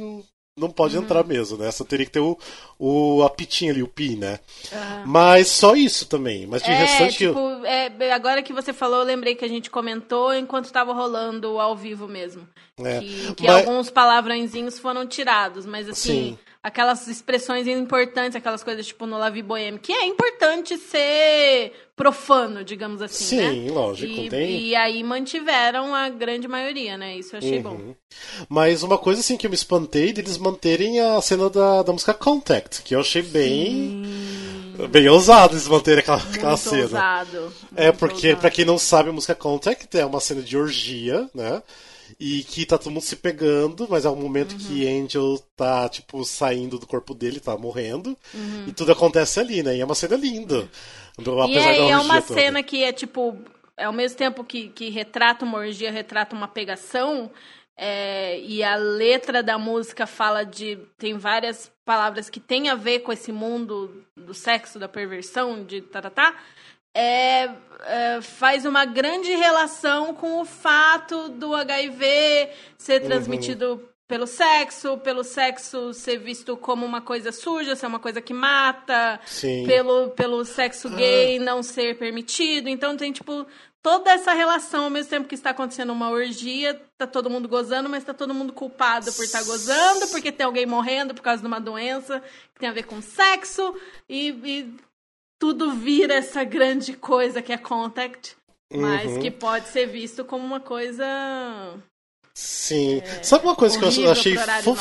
Speaker 2: não pode entrar mesmo, né? Só teria que ter o, o apitinho ali, o pi, né? Mas só isso também. Mas de
Speaker 1: É,
Speaker 2: restante.
Speaker 1: tipo, é, agora que você falou, eu lembrei que a gente comentou enquanto tava rolando ao vivo mesmo.
Speaker 2: É,
Speaker 1: Que, que
Speaker 2: mas-
Speaker 1: alguns palavrõezinhos foram tirados, mas assim,
Speaker 2: Sim.
Speaker 1: Aquelas expressões importantes, aquelas coisas tipo no Lavi Boheme, que é importante ser profano, digamos assim, né?
Speaker 2: Sim, lógico,
Speaker 1: E,
Speaker 2: tem-
Speaker 1: e aí mantiveram a grande maioria, né? Isso eu achei bom.
Speaker 2: Uhum. Mas uma coisa assim que eu me espantei deles manterem a cena da, da música Contact, que eu achei bem. Bem ousado eles manterem aquela, aquela
Speaker 1: Muito
Speaker 2: cena.
Speaker 1: ousado.
Speaker 2: É, porque, pra quem não sabe, a música Contact é uma cena de orgia, né? E que tá todo mundo se pegando, mas é um momento
Speaker 1: Uhum.
Speaker 2: que Angel tá, tipo, saindo do corpo dele, tá morrendo.
Speaker 1: Uhum.
Speaker 2: E tudo acontece ali, né? E é uma cena linda.
Speaker 1: E é, e é
Speaker 2: orgia
Speaker 1: uma
Speaker 2: toda.
Speaker 1: cena que é tipo ao mesmo tempo que, que retrata uma orgia, retrata uma pegação, é, e a letra da música fala de. tem várias palavras que tem a ver com esse mundo do sexo, da perversão, de tatatá. Tá, é, é, faz uma grande relação com o fato do HIV ser uhum. transmitido uhum. pelo sexo, pelo sexo ser visto como uma coisa suja, ser uma coisa que mata,
Speaker 2: Sim.
Speaker 1: pelo pelo sexo gay ah. não ser permitido. Então tem tipo toda essa relação ao mesmo tempo que está acontecendo uma orgia, tá todo mundo gozando, mas tá todo mundo culpado por estar tá gozando, porque tem alguém morrendo por causa de uma doença que tem a ver com sexo e, e tudo vira essa grande coisa que é Contact, mas uhum. que pode ser visto como uma coisa.
Speaker 2: Sim. É, Sabe uma coisa que eu achei fof...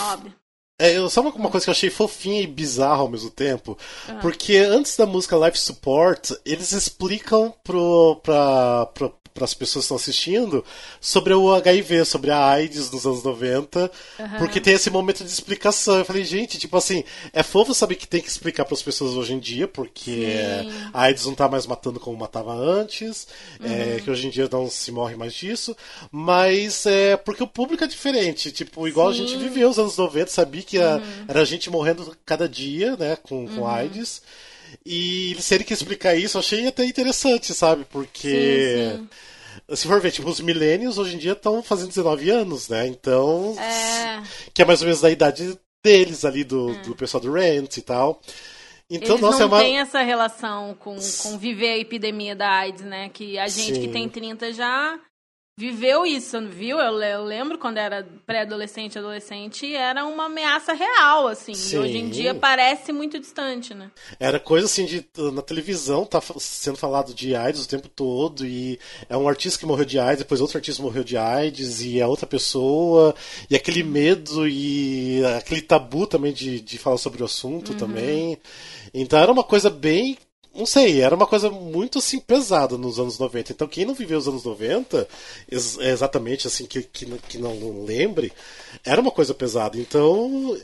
Speaker 2: É, eu, sabe uma coisa que eu achei fofinha e bizarra ao mesmo tempo? Uhum. Porque antes da música Life Support, eles explicam pro, pra, pro, para as pessoas que estão assistindo sobre o HIV, sobre a AIDS nos anos 90, uhum. porque tem esse momento de explicação. Eu falei, gente, tipo assim, é fofo saber que tem que explicar para as pessoas hoje em dia, porque Sim. a AIDS não tá mais matando como matava antes, é, uhum. é, que hoje em dia não se morre mais disso, mas é porque o público é diferente, tipo, igual Sim. a gente viveu os anos 90, sabia que a, uhum. era gente morrendo cada dia, né, com, com uhum. AIDS. E se ele quer explicar isso, eu achei até interessante, sabe? Porque. Sim, sim. Se for ver, tipo, os milênios hoje em dia estão fazendo 19 anos, né? Então.
Speaker 1: É...
Speaker 2: Que é mais ou menos da idade deles ali, do, hum. do pessoal do Rent e tal.
Speaker 1: Então, Eles nossa, não é uma... tem essa relação com, com viver a epidemia da AIDS, né? Que a gente Sim. que tem 30 já viveu isso, viu? Eu, eu lembro quando era pré-adolescente, adolescente, era uma ameaça real, assim. Sim. E hoje em dia parece muito distante, né?
Speaker 2: Era coisa assim de na televisão tá sendo falado de AIDS o tempo todo e é um artista que morreu de AIDS, depois outro artista morreu de AIDS e é outra pessoa e aquele medo e aquele tabu também de, de falar sobre o assunto uhum. também. Então era uma coisa bem não sei, era uma coisa muito assim pesada nos anos 90. Então quem não viveu os anos 90, ex exatamente assim, que, que, que não lembre, era uma coisa pesada. Então.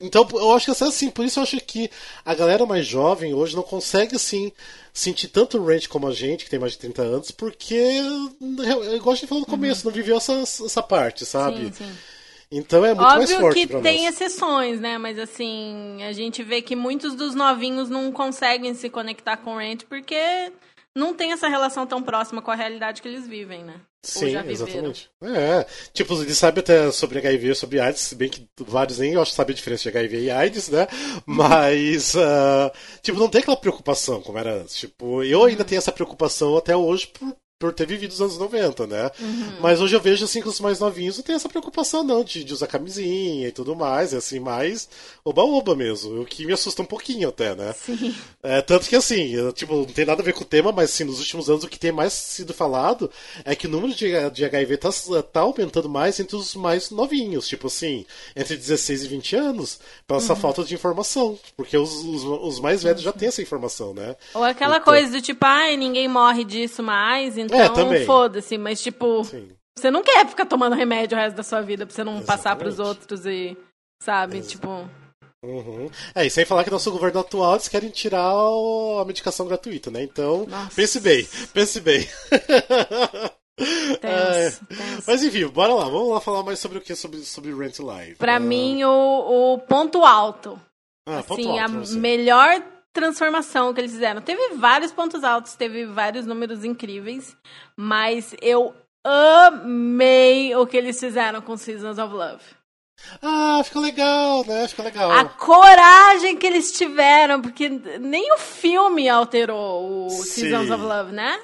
Speaker 2: Então, eu acho que assim, por isso eu acho que a galera mais jovem hoje não consegue assim sentir tanto range como a gente, que tem mais de 30 anos, porque, igual a gente falou no começo, uhum. não viveu essa, essa parte, sabe? Sim, sim. Então é muito
Speaker 1: Óbvio
Speaker 2: mais forte
Speaker 1: que tem nós. exceções, né? Mas assim, a gente vê que muitos dos novinhos não conseguem se conectar com o Rent porque não tem essa relação tão próxima com a realidade que eles vivem, né?
Speaker 2: Sim, exatamente. É, tipo, eles sabem até sobre HIV, sobre AIDS, se bem que vários nem eu acho sabem a diferença de HIV e AIDS, né? Mas, uh, tipo, não tem aquela preocupação como era antes. Tipo, eu ainda tenho essa preocupação até hoje por, por ter vivido os anos 90, né? Uhum. Mas hoje eu vejo assim que os mais novinhos não tem essa preocupação não de, de usar camisinha e tudo mais, é assim, mais oba-oba mesmo, o que me assusta um pouquinho até, né?
Speaker 1: Sim.
Speaker 2: É, tanto que assim, eu, tipo, não tem nada a ver com o tema, mas assim, nos últimos anos o que tem mais sido falado é que o número de, de HIV tá, tá aumentando mais entre os mais novinhos, tipo assim, entre 16 e 20 anos, pela essa uhum. falta de informação, porque os, os, os mais velhos já têm essa informação, né?
Speaker 1: Ou aquela então... coisa do tipo, ai, ninguém morre disso mais, então é, foda-se, mas tipo, Sim. você não quer ficar tomando remédio o resto da sua vida pra você não Exatamente. passar pros outros e, sabe, Exatamente. tipo...
Speaker 2: Uhum. É, e sem falar que nosso governo atual eles querem tirar a medicação gratuita, né? Então, Nossa. pense bem, pense bem.
Speaker 1: Tenso, é.
Speaker 2: Mas enfim, bora lá, vamos lá falar mais sobre o que? Sobre, sobre Rent Live.
Speaker 1: Pra mim, o, o ponto alto.
Speaker 2: Ah,
Speaker 1: assim,
Speaker 2: ponto alto,
Speaker 1: a melhor transformação que eles fizeram. Teve vários pontos altos, teve vários números incríveis, mas eu amei o que eles fizeram com Seasons of Love.
Speaker 2: Ah, ficou legal, né? Ficou legal.
Speaker 1: A coragem que eles tiveram, porque nem o filme alterou o Sim. Seasons of Love, né?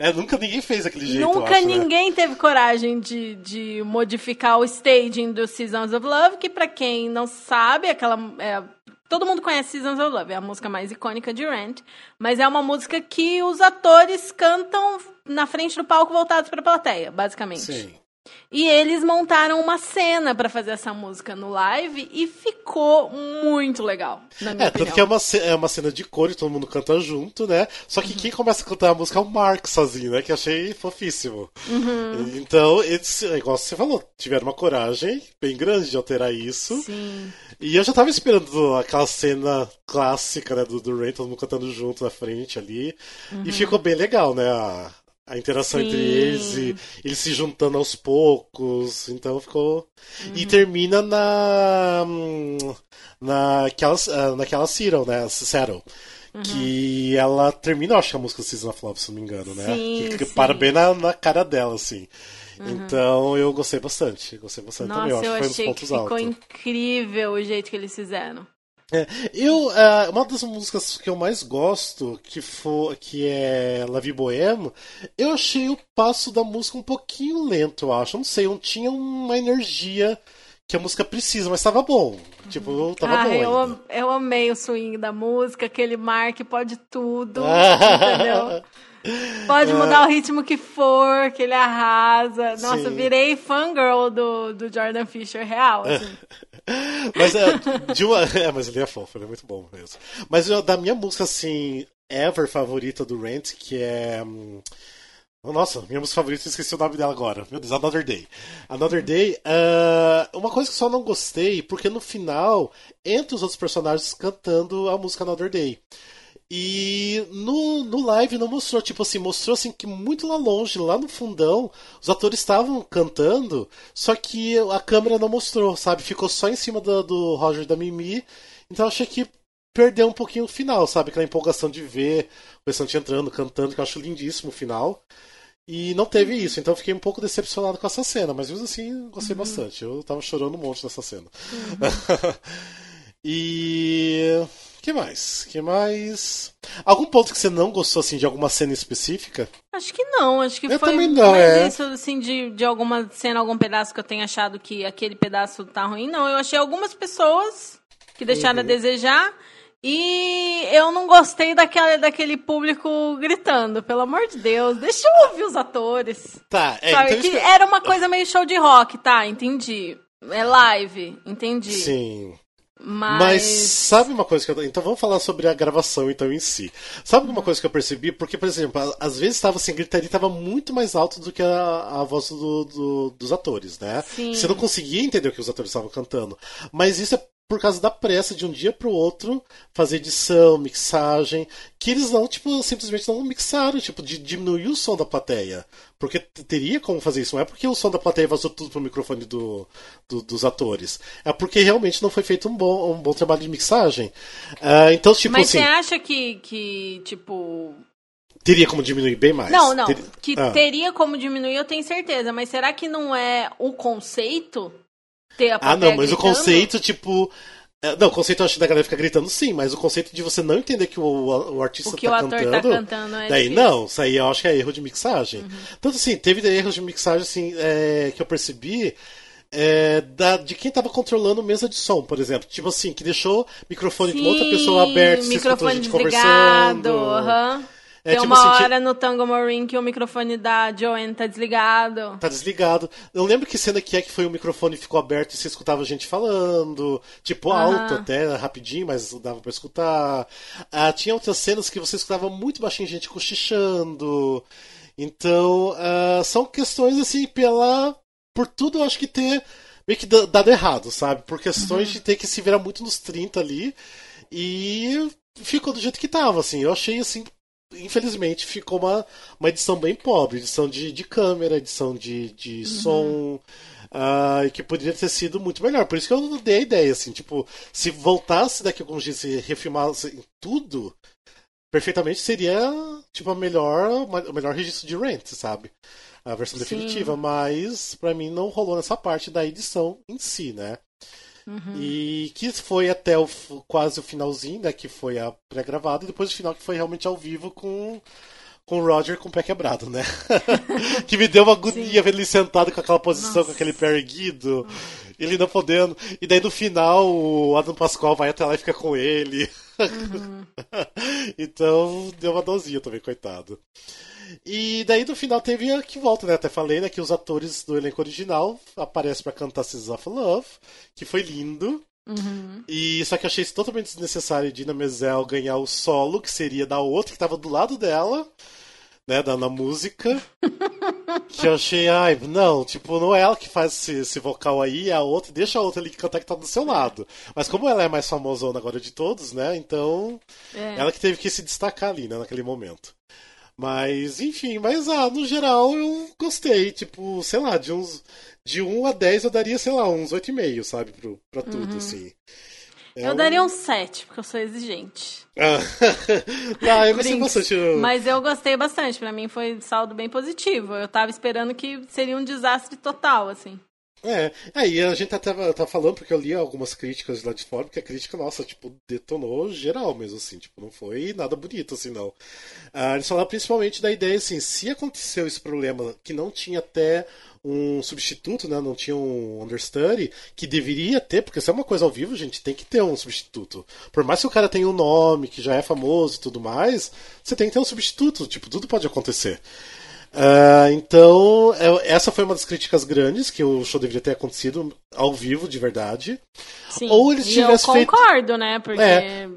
Speaker 2: É, nunca ninguém fez aquele jeito.
Speaker 1: Nunca
Speaker 2: acho,
Speaker 1: né? ninguém
Speaker 2: né?
Speaker 1: teve coragem de, de modificar o staging do Seasons of Love, que para quem não sabe, aquela é, Todo mundo conhece Seasons of Love, é a música mais icônica de Rent, mas é uma música que os atores cantam na frente do palco voltados para a plateia, basicamente.
Speaker 2: Sim.
Speaker 1: E eles montaram uma cena para fazer essa música no live e ficou muito legal. Na minha é, opinião.
Speaker 2: tanto que é uma, é uma cena de cor e todo mundo canta junto, né? Só que uhum. quem começa a cantar a música é o Mark sozinho, né? Que achei fofíssimo.
Speaker 1: Uhum.
Speaker 2: Então, eles, é igual você falou, tiveram uma coragem bem grande de alterar isso.
Speaker 1: Sim.
Speaker 2: E eu já tava esperando aquela cena clássica, né? Do, do Ray, todo mundo cantando junto na frente ali. Uhum. E ficou bem legal, né? A, A interação
Speaker 1: Sim.
Speaker 2: entre eles e eles se juntando aos poucos. Então ficou. E
Speaker 1: Uhum.
Speaker 2: termina na. hum, Naquela, ah, naquela Cyril, né? Cyril.
Speaker 1: Uhum.
Speaker 2: Que ela termina, eu acho que a música Season of Love, se não me engano, né?
Speaker 1: Sim,
Speaker 2: que, que
Speaker 1: sim. Uhum.
Speaker 2: para bem na, na cara dela, assim. Então eu gostei bastante. Gostei bastante também. Eu
Speaker 1: Nossa,
Speaker 2: acho
Speaker 1: eu
Speaker 2: que foi um dos pontos
Speaker 1: ficou
Speaker 2: altos.
Speaker 1: incrível o jeito que eles fizeram.
Speaker 2: Eu, ah, uma das músicas que eu mais gosto, que, for, que é La Vie Bohème, eu achei o passo da música um pouquinho lento, eu acho. Não sei, não tinha uma energia que a música precisa, mas tava bom. Tipo, tava
Speaker 1: ah,
Speaker 2: bom
Speaker 1: eu, am- eu amei o swing da música, aquele mar que pode tudo, entendeu? Pode mudar o ritmo que for, que ele arrasa. Nossa,
Speaker 2: Sim.
Speaker 1: virei fangirl do, do Jordan Fisher real, assim.
Speaker 2: Mas é, de uma, é, mas ele é fofo, ele é muito bom mesmo. Mas da minha música, assim, ever favorita do Rent, que é. hum, Nossa, minha música favorita, esqueci o nome dela agora. Meu Deus, Another Day. Another Day, ah, uma coisa que só não gostei, porque no final, entre os outros personagens cantando a música Another Day. E no, no live não mostrou, tipo assim, mostrou assim que muito lá longe, lá no fundão, os atores estavam cantando, só que a câmera não mostrou, sabe? Ficou só em cima do, do Roger da Mimi. Então eu achei que perdeu um pouquinho o final, sabe? Aquela empolgação de ver o restante entrando, cantando, que eu acho lindíssimo o final. E não teve isso, então eu fiquei um pouco decepcionado com essa cena, mas mesmo assim gostei bastante. Eu tava chorando um monte nessa cena. e. que mais? que mais? Algum ponto que você não gostou assim de alguma cena específica?
Speaker 1: Acho que não, acho que
Speaker 2: Eu
Speaker 1: foi
Speaker 2: também não, é.
Speaker 1: isso, assim, de, de alguma cena, algum pedaço que eu tenha achado que aquele pedaço tá ruim. Não, eu achei algumas pessoas que deixaram
Speaker 2: Uhum.
Speaker 1: a desejar. E eu não gostei daquela, daquele público gritando, pelo amor de Deus, deixa eu ouvir os atores.
Speaker 2: Tá, é,
Speaker 1: Sabe,
Speaker 2: então
Speaker 1: que- era uma coisa meio show de rock, tá, entendi. É live, entendi.
Speaker 2: Sim.
Speaker 1: Mas,
Speaker 2: Mas sabe uma coisa que eu... Então vamos falar sobre a gravação então em si. Sabe uma coisa que eu percebi? Porque, por exemplo, às vezes estava assim, a gritaria estava muito mais alto do que a, a voz do- do- dos atores, né?
Speaker 1: Sim.
Speaker 2: Você não conseguia entender o que os atores estavam cantando. Mas isso é por causa da pressa de um dia pro outro fazer edição, mixagem, que eles não, tipo, simplesmente não mixaram, tipo, de diminuir o som da plateia. Porque teria como fazer isso. Não é porque o som da plateia vazou tudo pro microfone do, do- dos atores. É porque realmente não foi feito um bom, um bom trabalho de mixagem. Ah, então, tipo
Speaker 1: mas
Speaker 2: assim,
Speaker 1: você acha que, que, tipo,
Speaker 2: teria como diminuir bem mais.
Speaker 1: Não, não.
Speaker 2: Teria-
Speaker 1: Que
Speaker 2: Ah.
Speaker 1: teria como diminuir, eu tenho certeza. Mas será que não é o conceito ter a
Speaker 2: Ah, não, mas o
Speaker 1: gritando?
Speaker 2: conceito, tipo. é, Não, o conceito eu acho da galera ficar gritando sim, mas o conceito de você não entender que o, o artista
Speaker 1: O que
Speaker 2: tá
Speaker 1: o ator
Speaker 2: cantando.
Speaker 1: tá cantando é
Speaker 2: Daí
Speaker 1: difícil.
Speaker 2: não, isso aí eu acho que é erro de mixagem. Tanto assim, teve erros de mixagem assim, é, que eu percebi. é, da, de quem tava controlando mesa de som, por exemplo. Tipo assim, que deixou o microfone de uma outra
Speaker 1: Sim,
Speaker 2: pessoa aberto, se escutou a
Speaker 1: microfone
Speaker 2: gente
Speaker 1: desligado.
Speaker 2: conversando.
Speaker 1: aham.
Speaker 2: É,
Speaker 1: Tem
Speaker 2: tipo
Speaker 1: uma
Speaker 2: assim,
Speaker 1: hora no Tango Marine que o microfone da Joanne tá desligado.
Speaker 2: Tá desligado. Eu lembro que cena que é que foi o microfone ficou aberto e você escutava a gente falando. Tipo,
Speaker 1: Aham.
Speaker 2: alto até, rapidinho, mas dava pra escutar. Ah, tinha outras cenas que você escutava muito baixinho gente cochichando. Então, ah, são questões assim, pela. Por tudo eu acho que ter meio que da- dado errado, sabe? Por questões de ter que se virar muito nos 30 ali. E ficou do jeito que tava, assim. Eu achei assim. Infelizmente ficou uma, uma edição bem pobre, edição de, de câmera, edição de, de som, ah, que poderia ter sido muito melhor. Por isso que eu dei a ideia, assim, tipo, se voltasse daqui a alguns dias e refilmasse tudo, perfeitamente seria tipo a melhor, o melhor registro de Rent, sabe? A versão
Speaker 1: Sim.
Speaker 2: definitiva, mas pra mim não rolou nessa parte da edição em si, né?
Speaker 1: Uhum.
Speaker 2: E que foi até o, quase o finalzinho, né? Que foi a pré-gravada, e depois o final que foi realmente ao vivo com, com o Roger com o pé quebrado, né? que me deu uma agonia ver ele sentado com aquela posição,
Speaker 1: Nossa.
Speaker 2: com aquele pé erguido, ele não podendo. E daí no final o Adam Pascoal vai até lá e fica com ele.
Speaker 1: Uhum.
Speaker 2: então deu uma dozinha também, coitado. E daí no final teve a que volta, né? Até falei, né? Que os atores do elenco original aparecem pra cantar Seasons of Love, que foi lindo.
Speaker 1: Uhum.
Speaker 2: E só que eu achei isso totalmente desnecessário de Ina Menzel ganhar o solo, que seria da outra que tava do lado dela, né, da, na música. que eu achei, ai, não, tipo, não é ela que faz esse, esse vocal aí, é a outra, deixa a outra ali que cantar que tá do seu lado. Mas como ela é mais famosona agora de todos, né, então
Speaker 1: É.
Speaker 2: ela que teve que se destacar ali, né, naquele momento. Mas, enfim, mas ah, no geral eu gostei. Tipo, sei lá, de uns. De 1 a 10 eu daria, sei lá, uns 8,5, sabe, pro, pra tudo, uhum. assim.
Speaker 1: É eu um... daria um 7, porque eu sou exigente.
Speaker 2: Ah, ah eu gostei bastante.
Speaker 1: Mas eu gostei bastante. Pra mim foi saldo bem positivo. Eu tava esperando que seria um desastre total, assim.
Speaker 2: É, aí é, a gente até tá, tá falando, porque eu li algumas críticas lá de fora, porque a crítica, nossa, tipo, detonou geral mesmo, assim, tipo, não foi nada bonito, assim, não. Ah, eles falaram principalmente da ideia, assim, se aconteceu esse problema, que não tinha até um substituto, né, não tinha um understudy, que deveria ter, porque se é uma coisa ao vivo, gente, tem que ter um substituto. Por mais que o cara tenha um nome, que já é famoso e tudo mais, você tem que ter um substituto, tipo, tudo pode acontecer. Uh, então, é, essa foi uma das críticas grandes, que o show deveria ter acontecido ao vivo, de verdade.
Speaker 1: Sim, ou eles tivessem feito. concordo, né? Porque. É,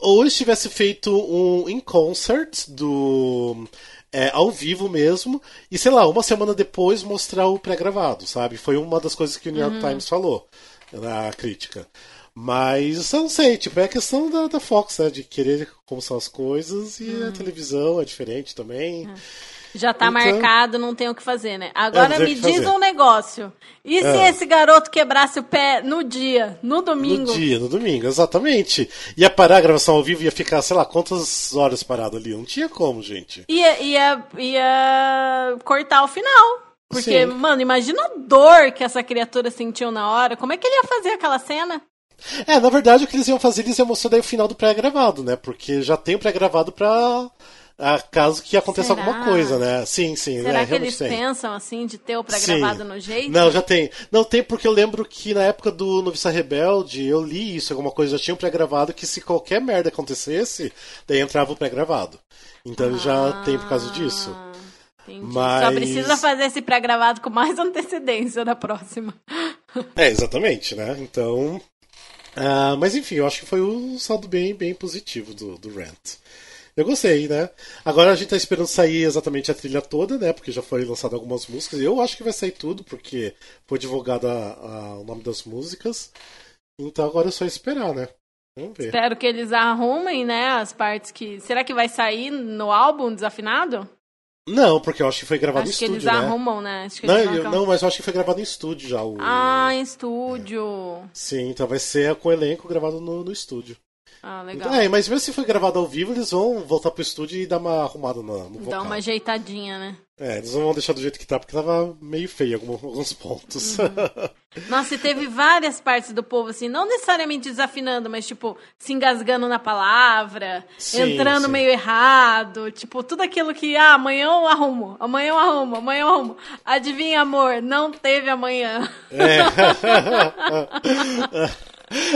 Speaker 2: ou eles tivessem feito um in concert do. É, ao vivo mesmo, e sei lá, uma semana depois mostrar o pré-gravado, sabe? Foi uma das coisas que o New York uhum. Times falou na crítica. Mas eu não sei, tipo, é a questão da, da Fox, né? De querer como são as coisas, e uhum. a televisão é diferente também. Uhum.
Speaker 1: Já tá então... marcado, não tem o que fazer, né? Agora me diz um negócio. E se é. esse garoto quebrasse o pé no dia, no domingo?
Speaker 2: No dia, no domingo, exatamente. Ia parar a gravação ao vivo, ia ficar, sei lá, quantas horas parado ali? Não tinha como, gente.
Speaker 1: Ia, ia, ia cortar o final. Porque, Sim. mano, imagina a dor que essa criatura sentiu na hora. Como é que ele ia fazer aquela cena?
Speaker 2: É, na verdade, o que eles iam fazer, eles iam mostrar daí o final do pré-gravado, né? Porque já tem o pré-gravado pra a caso que aconteça Será? alguma coisa, né? Sim, sim.
Speaker 1: Será
Speaker 2: é,
Speaker 1: que eles tem. pensam assim de ter o pré-gravado no jeito?
Speaker 2: Não, já tem. Não tem porque eu lembro que na época do Novista Rebelde eu li isso, alguma coisa já tinha um pré-gravado que se qualquer merda acontecesse, daí entrava o pré-gravado. Então ah, já tem por causa disso.
Speaker 1: Entendi. Mas... Só precisa fazer esse pré-gravado com mais antecedência da próxima.
Speaker 2: É, exatamente, né? Então. Uh, mas enfim, eu acho que foi um saldo bem, bem positivo do, do Rant. Eu gostei, né? Agora a gente tá esperando sair exatamente a trilha toda, né? Porque já foi lançado algumas músicas. Eu acho que vai sair tudo, porque foi divulgado a, a, o nome das músicas. Então agora é só esperar, né? Vamos ver.
Speaker 1: Espero que eles arrumem, né? As partes que. Será que vai sair no álbum desafinado?
Speaker 2: Não, porque eu acho que foi gravado
Speaker 1: acho
Speaker 2: em estúdio.
Speaker 1: Acho que eles né? arrumam, né?
Speaker 2: não, eu, não, mas eu acho que foi gravado em estúdio já. O...
Speaker 1: Ah, em estúdio.
Speaker 2: Sim, então vai ser com o elenco gravado no, no estúdio.
Speaker 1: Ah, legal.
Speaker 2: É, mas mesmo se foi gravado ao vivo, eles vão voltar pro estúdio e dar uma arrumada no, no vocal.
Speaker 1: Dar uma ajeitadinha, né?
Speaker 2: É, eles não vão deixar do jeito que tá, porque tava meio feio alguns, alguns pontos. Uhum.
Speaker 1: Nossa, e teve várias partes do povo, assim, não necessariamente desafinando, mas, tipo, se engasgando na palavra, sim, entrando sim. meio errado, tipo, tudo aquilo que, ah, amanhã eu arrumo, amanhã eu arrumo, amanhã eu arrumo. Adivinha, amor, não teve amanhã. É.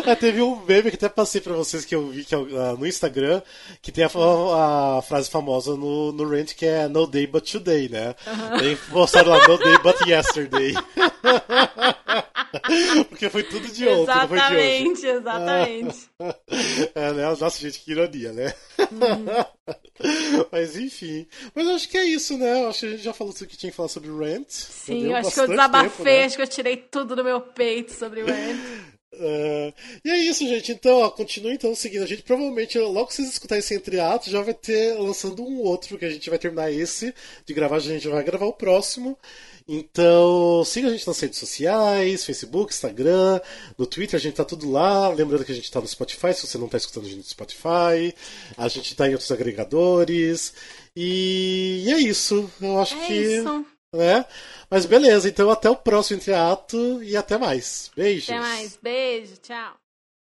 Speaker 2: É, teve um meme que até passei pra vocês que eu vi que é, uh, no Instagram, que tem a, a, a, frase famosa no, no Rant que é No Day But Today, né? Uhum. Lá No Day But Yesterday. Porque foi tudo de ontem, não foi de hoje.
Speaker 1: Exatamente,
Speaker 2: É, né? Nossa, gente, que ironia, né? Uhum. Mas enfim. Mas acho que é isso, né? Acho que a gente já falou tudo que tinha que falar sobre o Rant.
Speaker 1: Sim, acho que eu desabafei, tempo, né? acho que eu tirei tudo do meu peito sobre o Rant.
Speaker 2: Uh, e é isso, gente. Então, ó, continue então seguindo a gente. Provavelmente, logo que vocês escutarem esse entre atos, já vai ter lançando um outro, porque a gente vai terminar esse de gravar, a gente vai gravar o próximo. Então, siga a gente nas redes sociais, Facebook, Instagram, no Twitter, a gente tá tudo lá. Lembrando que a gente tá no Spotify, se você não tá escutando a gente no Spotify. A gente tá em outros agregadores. E, e é isso. Eu acho
Speaker 1: é
Speaker 2: que.
Speaker 1: Isso.
Speaker 2: Né? Mas beleza, então até o próximo teatro e até mais. Beijos.
Speaker 1: Até mais. Beijo, tchau.